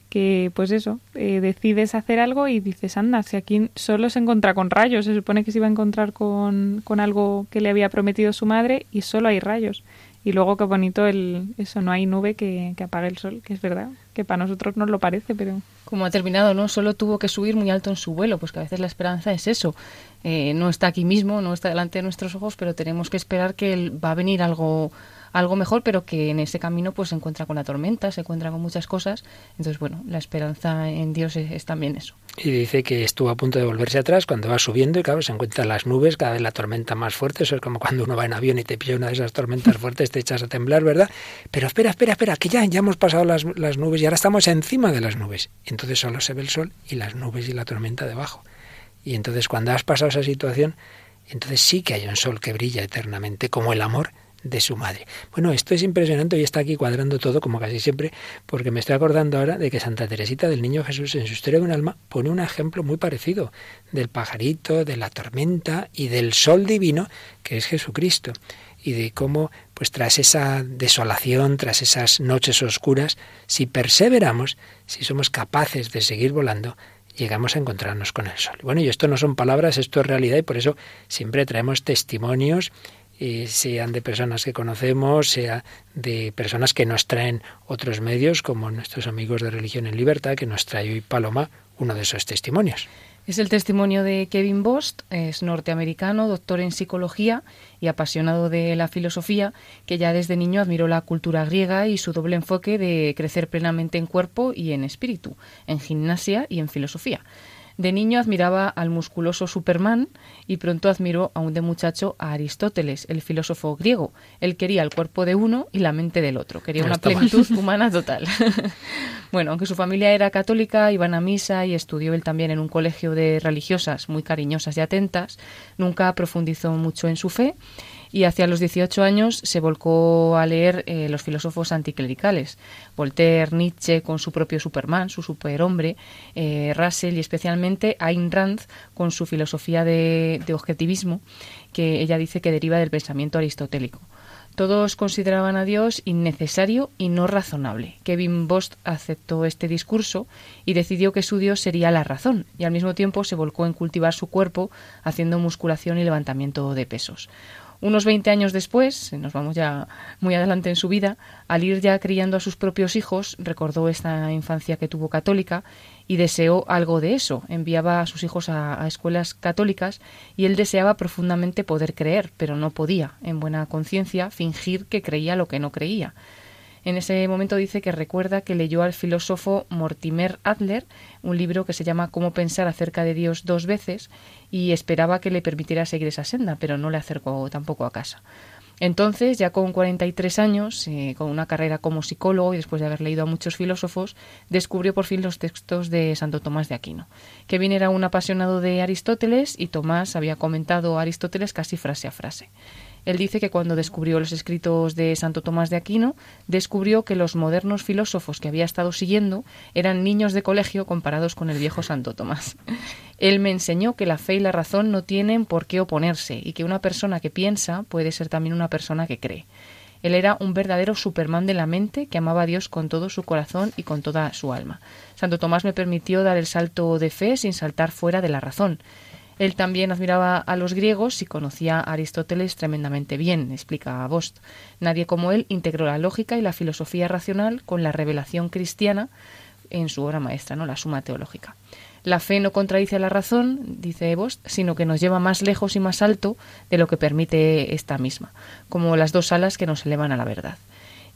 que, pues eso, eh, decides hacer algo y dices, anda, si aquí solo se encuentra con rayos, se supone que se iba a encontrar con, con algo que le había prometido su madre y solo hay rayos. Y luego qué bonito el eso, no hay nube que, que apague el sol, que es verdad, que para nosotros nos lo parece, pero... Como ha terminado, ¿no? Solo tuvo que subir muy alto en su vuelo, pues que a veces la esperanza es eso. Eh, no está aquí mismo, no está delante de nuestros ojos, pero tenemos que esperar que va a venir algo algo mejor, pero que en ese camino pues se encuentra con la tormenta, se encuentra con muchas cosas. Entonces, bueno, la esperanza en Dios es, también eso. Y dice que estuvo a punto de volverse atrás cuando va subiendo y claro, se encuentran las nubes, cada vez la tormenta más fuerte, eso es como cuando uno va en avión y te pilla una de esas tormentas <laughs> fuertes, te echas a temblar, ¿verdad? Pero espera, espera, espera, que ya, ya hemos pasado las, las nubes y ahora estamos encima de las nubes. Entonces solo se ve el sol y las nubes y la tormenta debajo. Y entonces cuando has pasado esa situación, entonces sí que hay un sol que brilla eternamente, como el amor de su madre. Bueno, esto es impresionante y está aquí cuadrando todo como casi siempre, porque me estoy acordando ahora de que Santa Teresita del Niño Jesús en su historia de un alma pone un ejemplo muy parecido del pajarito, de la tormenta y del sol divino que es Jesucristo y de cómo pues tras esa desolación, tras esas noches oscuras, si perseveramos, si somos capaces de seguir volando, llegamos a encontrarnos con el sol. Bueno, y esto no son palabras, esto es realidad y por eso siempre traemos testimonios sean de personas que conocemos, sea de personas que nos traen otros medios, como nuestros amigos de Religión en Libertad, que nos trae hoy Paloma uno de esos testimonios. Es el testimonio de Kevin Bost, es norteamericano, doctor en psicología y apasionado de la filosofía, que ya desde niño admiró la cultura griega y su doble enfoque de crecer plenamente en cuerpo y en espíritu, en gimnasia y en filosofía. De niño admiraba al musculoso Superman y pronto admiró aún de muchacho a Aristóteles, el filósofo griego. Él quería el cuerpo de uno y la mente del otro. Quería una plenitud humana total. <laughs> bueno, aunque su familia era católica, iban a misa y estudió él también en un colegio de religiosas muy cariñosas y atentas, nunca profundizó mucho en su fe y hacia los 18 años se volcó a leer eh, los filósofos anticlericales, Voltaire, Nietzsche con su propio Superman, su superhombre, eh, Russell y especialmente Ayn Rand con su filosofía de, de objetivismo, que ella dice que deriva del pensamiento aristotélico. Todos consideraban a Dios innecesario y no razonable. Kevin Bost aceptó este discurso y decidió que su Dios sería la razón, y al mismo tiempo se volcó en cultivar su cuerpo haciendo musculación y levantamiento de pesos. Unos 20 años después, nos vamos ya muy adelante en su vida, al ir ya criando a sus propios hijos, recordó esta infancia que tuvo católica y deseó algo de eso. Enviaba a sus hijos a, escuelas católicas y él deseaba profundamente poder creer, pero no podía, en buena conciencia, fingir que creía lo que no creía. En ese momento dice que recuerda que leyó al filósofo Mortimer Adler un libro que se llama Cómo pensar acerca de Dios dos veces y esperaba que le permitiera seguir esa senda, pero no le acercó tampoco a casa. Entonces, ya con 43 años, eh, con una carrera como psicólogo y después de haber leído a muchos filósofos, descubrió por fin los textos de Santo Tomás de Aquino. Kevin era un apasionado de Aristóteles y Tomás había comentado a Aristóteles casi frase a frase. Él dice que cuando descubrió los escritos de Santo Tomás de Aquino, descubrió que los modernos filósofos que había estado siguiendo eran niños de colegio comparados con el viejo Santo Tomás. Él me enseñó que la fe y la razón no tienen por qué oponerse y que una persona que piensa puede ser también una persona que cree. Él era un verdadero Superman de la mente que amaba a Dios con todo su corazón y con toda su alma. Santo Tomás me permitió dar el salto de fe sin saltar fuera de la razón. Él también admiraba a los griegos y conocía a Aristóteles tremendamente bien, explica Bost. Nadie como él integró la lógica y la filosofía racional con la revelación cristiana en su obra maestra, ¿no? la Suma Teológica. La fe no contradice la razón, dice Bost, sino que nos lleva más lejos y más alto de lo que permite esta misma, como las dos alas que nos elevan a la verdad.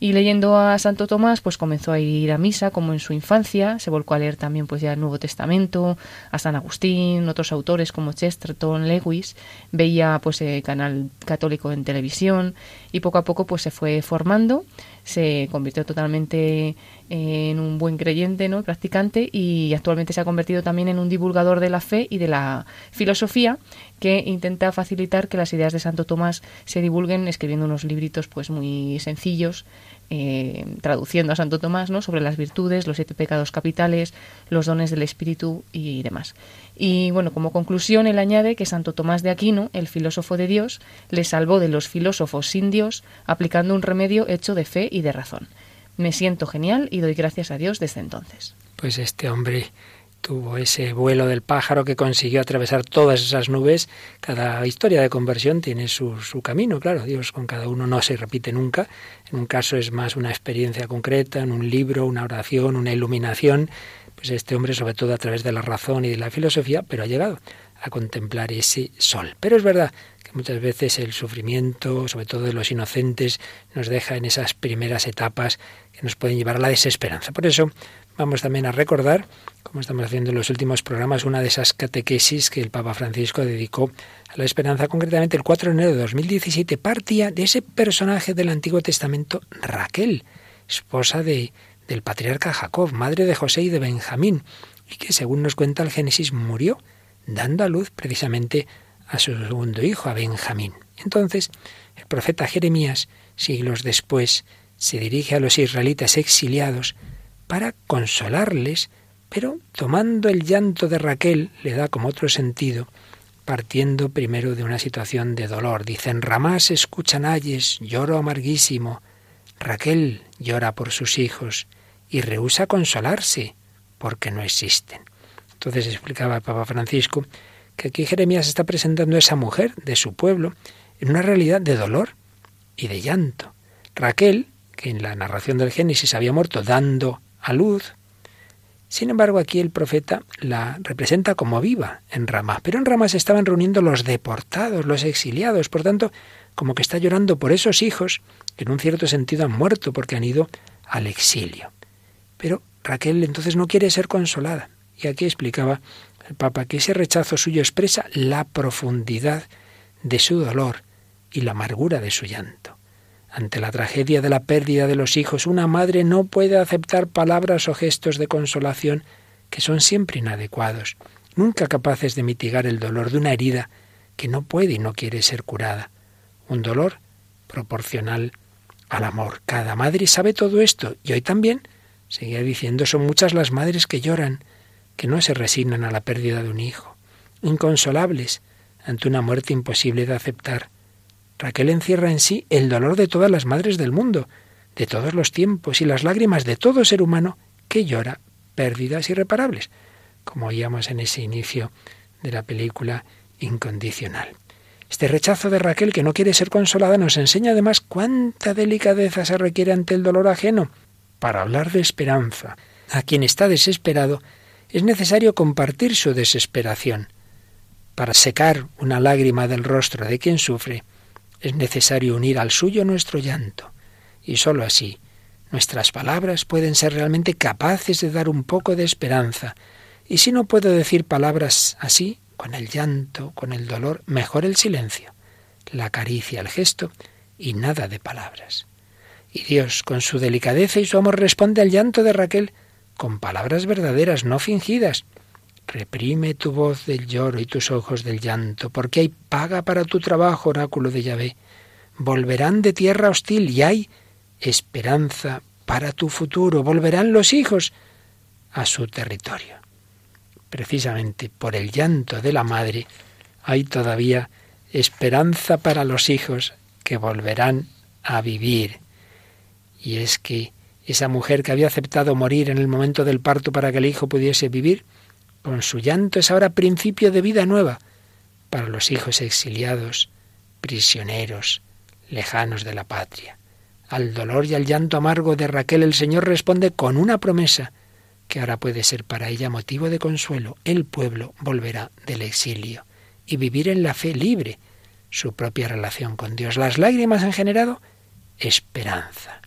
Y leyendo a Santo Tomás, pues comenzó a ir a misa como en su infancia, se volcó a leer también pues ya el Nuevo Testamento, a San Agustín, otros autores como Chesterton, Lewis, veía pues el canal católico en televisión y poco a poco pues se fue formando, se convirtió totalmente en un buen creyente, ¿no? practicante y actualmente se ha convertido también en un divulgador de la fe y de la filosofía que intenta facilitar que las ideas de Santo Tomás se divulguen escribiendo unos libritos pues muy sencillos eh, traduciendo a Santo Tomás ¿no? sobre las virtudes, los siete pecados capitales, los dones del Espíritu y demás. Y bueno, como conclusión, él añade que Santo Tomás de Aquino, el filósofo de Dios, le salvó de los filósofos sin Dios aplicando un remedio hecho de fe y de razón. Me siento genial y doy gracias a Dios desde entonces. Pues este hombre tuvo ese vuelo del pájaro que consiguió atravesar todas esas nubes. Cada historia de conversión tiene su, su, camino, claro, Dios con cada uno no se repite nunca. En un caso es más una experiencia concreta, en un libro, una oración, una iluminación. Pues este hombre, sobre todo a través de la razón y de la filosofía, pero ha llegado a contemplar ese sol. Pero es verdad que muchas veces el sufrimiento, sobre todo de los inocentes, nos deja en esas primeras etapas que nos pueden llevar a la desesperanza. Por eso vamos también a recordar como estamos haciendo en los últimos programas, una de esas catequesis que el Papa Francisco dedicó a la esperanza. Concretamente, el 4 de enero de 2017 partía de ese personaje del Antiguo Testamento, Raquel, esposa de, del patriarca Jacob, madre de José y de Benjamín, y que, según nos cuenta el Génesis, murió dando a luz precisamente a su segundo hijo, a Benjamín. Entonces, el profeta Jeremías, siglos después, se dirige a los israelitas exiliados para consolarles pero tomando el llanto de Raquel le da como otro sentido, partiendo primero de una situación de dolor. Dicen, Ramás escuchan ayes, lloro amarguísimo. Raquel llora por sus hijos y rehúsa consolarse porque no existen. Entonces explicaba el Papa Francisco que aquí Jeremías está presentando a esa mujer de su pueblo en una realidad de dolor y de llanto. Raquel, que en la narración del Génesis había muerto dando a luz, sin embargo, aquí el profeta la representa como viva en Ramá. Pero en Ramá se estaban reuniendo los deportados, los exiliados. Por tanto, como que está llorando por esos hijos que en un cierto sentido han muerto porque han ido al exilio. Pero Raquel entonces no quiere ser consolada. Y aquí explicaba el Papa que ese rechazo suyo expresa la profundidad de su dolor y la amargura de su llanto. Ante la tragedia de la pérdida de los hijos, una madre no puede aceptar palabras o gestos de consolación que son siempre inadecuados, nunca capaces de mitigar el dolor de una herida que no puede y no quiere ser curada. Un dolor proporcional al amor. Cada madre sabe todo esto y hoy también, seguía diciendo, son muchas las madres que lloran, que no se resignan a la pérdida de un hijo, inconsolables ante una muerte imposible de aceptar. Raquel encierra en sí el dolor de todas las madres del mundo, de todos los tiempos y las lágrimas de todo ser humano que llora pérdidas irreparables, como oíamos en ese inicio de la película Incondicional. Este rechazo de Raquel que no quiere ser consolada nos enseña además cuánta delicadeza se requiere ante el dolor ajeno. Para hablar de esperanza, a quien está desesperado, es necesario compartir su desesperación. Para secar una lágrima del rostro de quien sufre, es necesario unir al suyo nuestro llanto, y sólo así Nuestras palabras pueden ser realmente capaces de dar un poco de esperanza. Y si no puedo decir palabras así, con el llanto, con el dolor, mejor el silencio, la caricia, el gesto y nada de palabras. Y Dios, con su delicadeza y su amor, responde al llanto de Raquel con palabras verdaderas, no fingidas. Reprime tu voz del lloro y tus ojos del llanto, porque hay paga para tu trabajo, oráculo de Yahvé. Volverán de tierra hostil y hay esperanza para tu futuro. Volverán los hijos a su territorio. Precisamente por el llanto de la madre hay todavía esperanza para los hijos que volverán a vivir. Y es que esa mujer que había aceptado morir en el momento del parto para que el hijo pudiese vivir, con su llanto es ahora principio de vida nueva para los hijos exiliados, prisioneros, lejanos de la patria. Al dolor y al llanto amargo de Raquel el Señor responde con una promesa que ahora puede ser para ella motivo de consuelo. El pueblo volverá del exilio y vivir en la fe libre su propia relación con Dios. Las lágrimas han generado esperanza.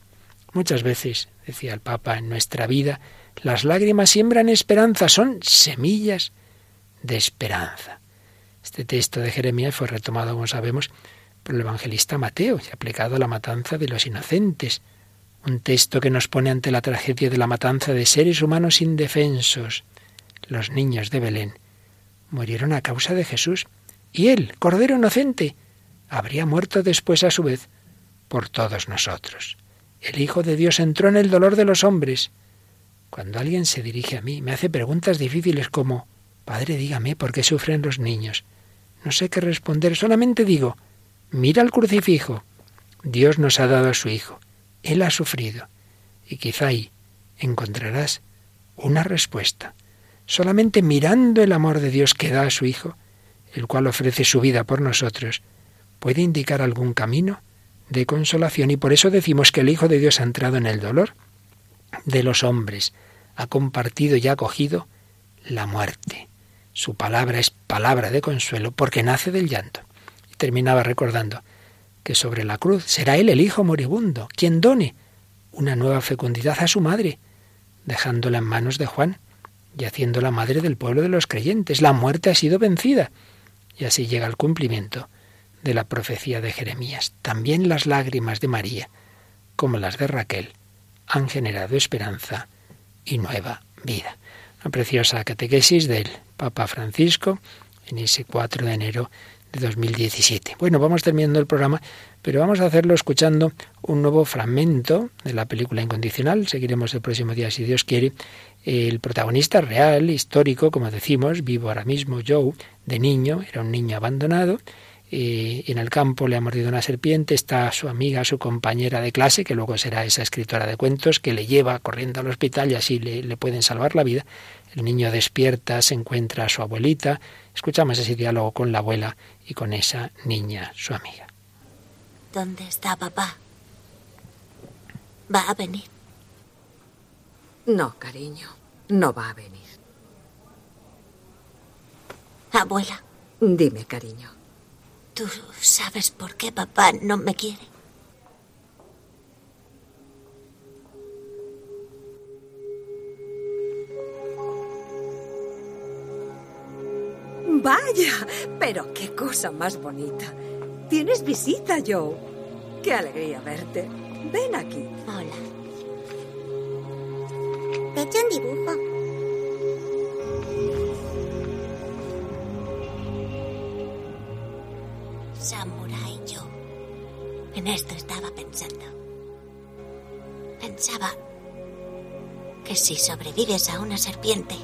Muchas veces, decía el Papa, en nuestra vida, las lágrimas siembran esperanza, son semillas de esperanza. Este texto de Jeremías fue retomado, como sabemos, por el evangelista Mateo y aplicado a la matanza de los inocentes. Un texto que nos pone ante la tragedia de la matanza de seres humanos indefensos. Los niños de Belén murieron a causa de Jesús y él, Cordero Inocente, habría muerto después a su vez por todos nosotros. El Hijo de Dios entró en el dolor de los hombres. Cuando alguien se dirige a mí, me hace preguntas difíciles como Padre, dígame por qué sufren los niños. No sé qué responder, solamente digo Mira el crucifijo. Dios nos ha dado a su Hijo. Él ha sufrido. Y quizá ahí encontrarás una respuesta. Solamente mirando el amor de Dios que da a su Hijo, el cual ofrece su vida por nosotros, puede indicar algún camino de consolación y por eso decimos que el Hijo de Dios ha entrado en el dolor de los hombres, ha compartido y ha acogido la muerte. Su palabra es palabra de consuelo porque nace del llanto terminaba recordando que sobre la cruz será él el hijo moribundo quien done una nueva fecundidad a su madre, dejándola en manos de Juan y haciéndola madre del pueblo de los creyentes. La muerte ha sido vencida y así llega el cumplimiento de la profecía de Jeremías. También las lágrimas de María, como las de Raquel, han generado esperanza y nueva vida. Una preciosa catequesis del Papa Francisco en ese 4 de enero 2017. Bueno, vamos terminando el programa, pero vamos a hacerlo escuchando un nuevo fragmento de la película Incondicional. Seguiremos el próximo día, si Dios quiere. El protagonista real, histórico, como decimos, vivo ahora mismo, Joe, de niño, era un niño abandonado. Eh, en el campo le ha mordido una serpiente, está su amiga, su compañera de clase, que luego será esa escritora de cuentos, que le lleva corriendo al hospital y así le, le pueden salvar la vida. El niño despierta, se encuentra a su abuelita, escuchamos ese diálogo con la abuela y con esa niña, su amiga. ¿Dónde está papá? ¿Va a venir? No, cariño, no va a venir. Abuela. Dime, cariño. ¿Tú sabes por qué papá no me quiere? Vaya, pero qué cosa más bonita. Tienes visita, Joe. Qué alegría verte. Ven aquí. Hola. Te he hecho un dibujo. Samurai Joe. En esto estaba pensando. Pensaba que si sobrevives a una serpiente,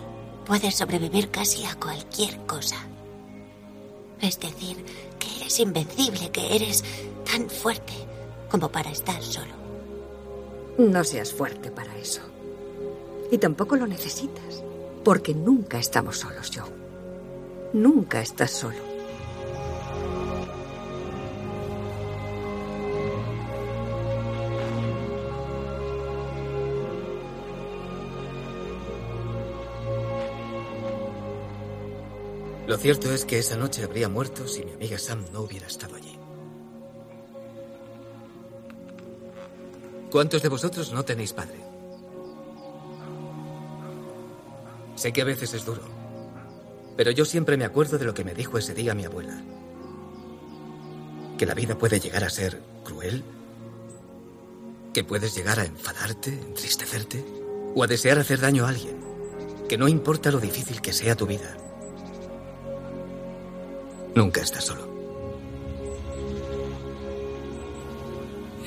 puedes sobrevivir casi a cualquier cosa. Es decir, que eres invencible, que eres tan fuerte como para estar solo. No seas fuerte para eso. Y tampoco lo necesitas, porque nunca estamos solos, Joe. Nunca estás solo. Cierto es que esa noche habría muerto si mi amiga Sam no hubiera estado allí. ¿Cuántos de vosotros no tenéis padre? Sé que a veces es duro, pero yo siempre me acuerdo de lo que me dijo ese día mi abuela. Que la vida puede llegar a ser cruel, que puedes llegar a enfadarte, entristecerte o a desear hacer daño a alguien, que no importa lo difícil que sea tu vida, nunca estás solo.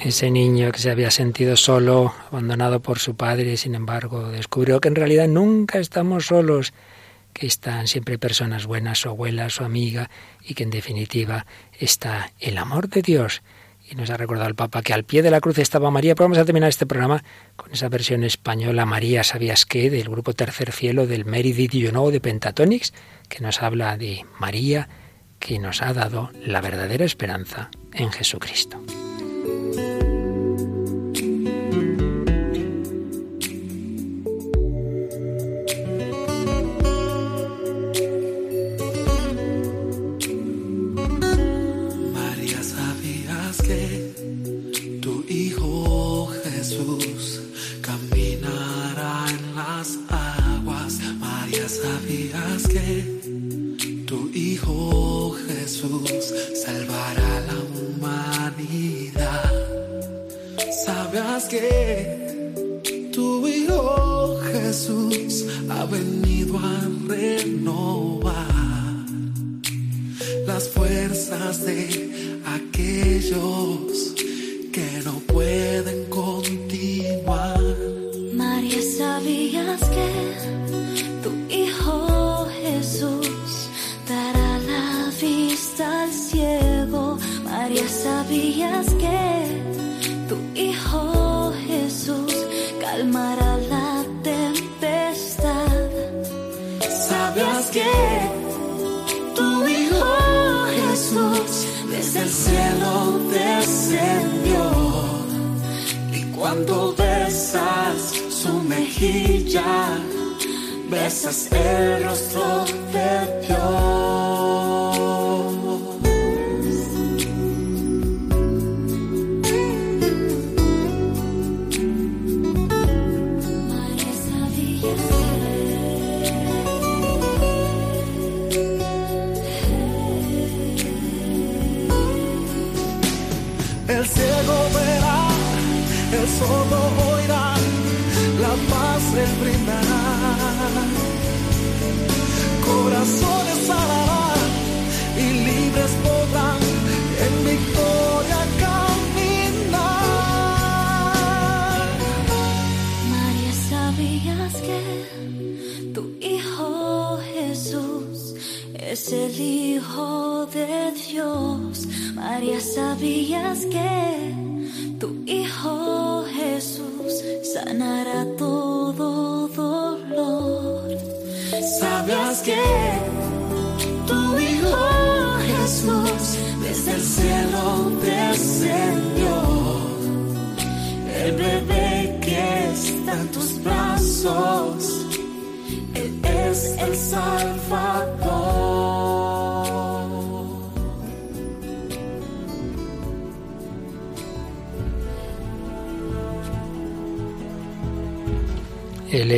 Ese niño que se había sentido solo, abandonado por su padre, sin embargo, descubrió que en realidad nunca estamos solos, que están siempre personas buenas, su abuela, su amiga, y que en definitiva está el amor de Dios. Y nos ha recordado el Papa que al pie de la cruz estaba María. Pero vamos a terminar este programa con esa versión española, María, ¿sabías qué? del grupo Tercer Cielo del Know de Pentatonics, que nos habla de María, que nos ha dado la verdadera esperanza en Jesucristo.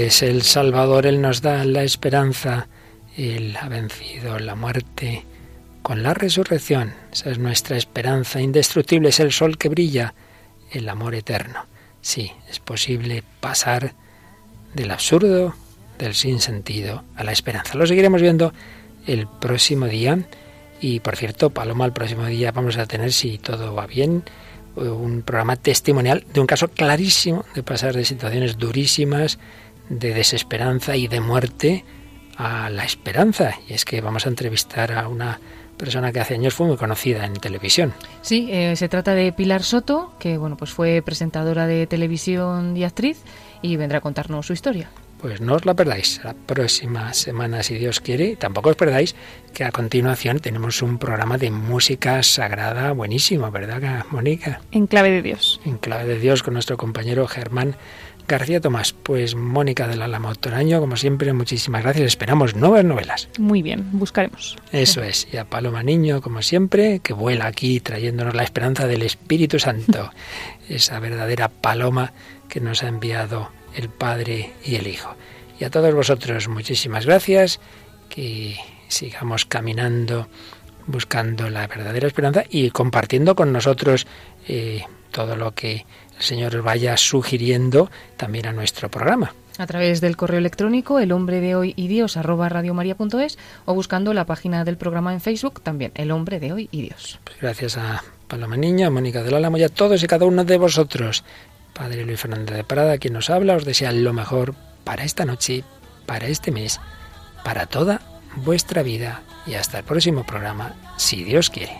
Es el Salvador, Él nos da la esperanza, Él ha vencido la muerte con la resurrección. Esa es nuestra esperanza indestructible, es el sol que brilla, el amor eterno. Sí, es posible pasar del absurdo, del sinsentido, a la esperanza. Lo seguiremos viendo el próximo día. Y por cierto, Paloma, el próximo día vamos a tener, si todo va bien, un programa testimonial de un caso clarísimo de pasar de situaciones durísimas, de desesperanza y de muerte a la esperanza. Y es que vamos a entrevistar a una persona que hace años fue muy conocida en televisión. Sí, eh, se trata de Pilar Soto, que bueno, pues fue presentadora de televisión y actriz y vendrá a contarnos su historia. Pues no os la perdáis la próxima semana, si Dios quiere. Tampoco os perdáis que a continuación tenemos un programa de música sagrada buenísimo, ¿verdad, Mónica? En clave de Dios. En clave de Dios con nuestro compañero Germán García Tomás. Pues Mónica del Álamo Toraño, como siempre, muchísimas gracias. Esperamos nuevas novelas. Muy bien, buscaremos. Eso es. Y a Paloma Niño, como siempre, que vuela aquí trayéndonos la esperanza del Espíritu Santo. <laughs> Esa verdadera paloma que nos ha enviado el Padre y el Hijo. Y a todos vosotros, muchísimas gracias. Que sigamos caminando buscando la verdadera esperanza y compartiendo con nosotros eh, todo lo que el Señor vaya sugiriendo también a nuestro programa. A través del correo electrónico el hombre de hoy y Dios arroba radiomaria.es o buscando la página del programa en Facebook también, el hombre de hoy y Dios. Pues gracias a Paloma Niño, a Mónica del Álamo y a todos y cada uno de vosotros. Padre Luis Fernández de Prada, quien nos habla, os desea lo mejor para esta noche, para este mes, para toda vuestra vida y hasta el próximo programa, si Dios quiere.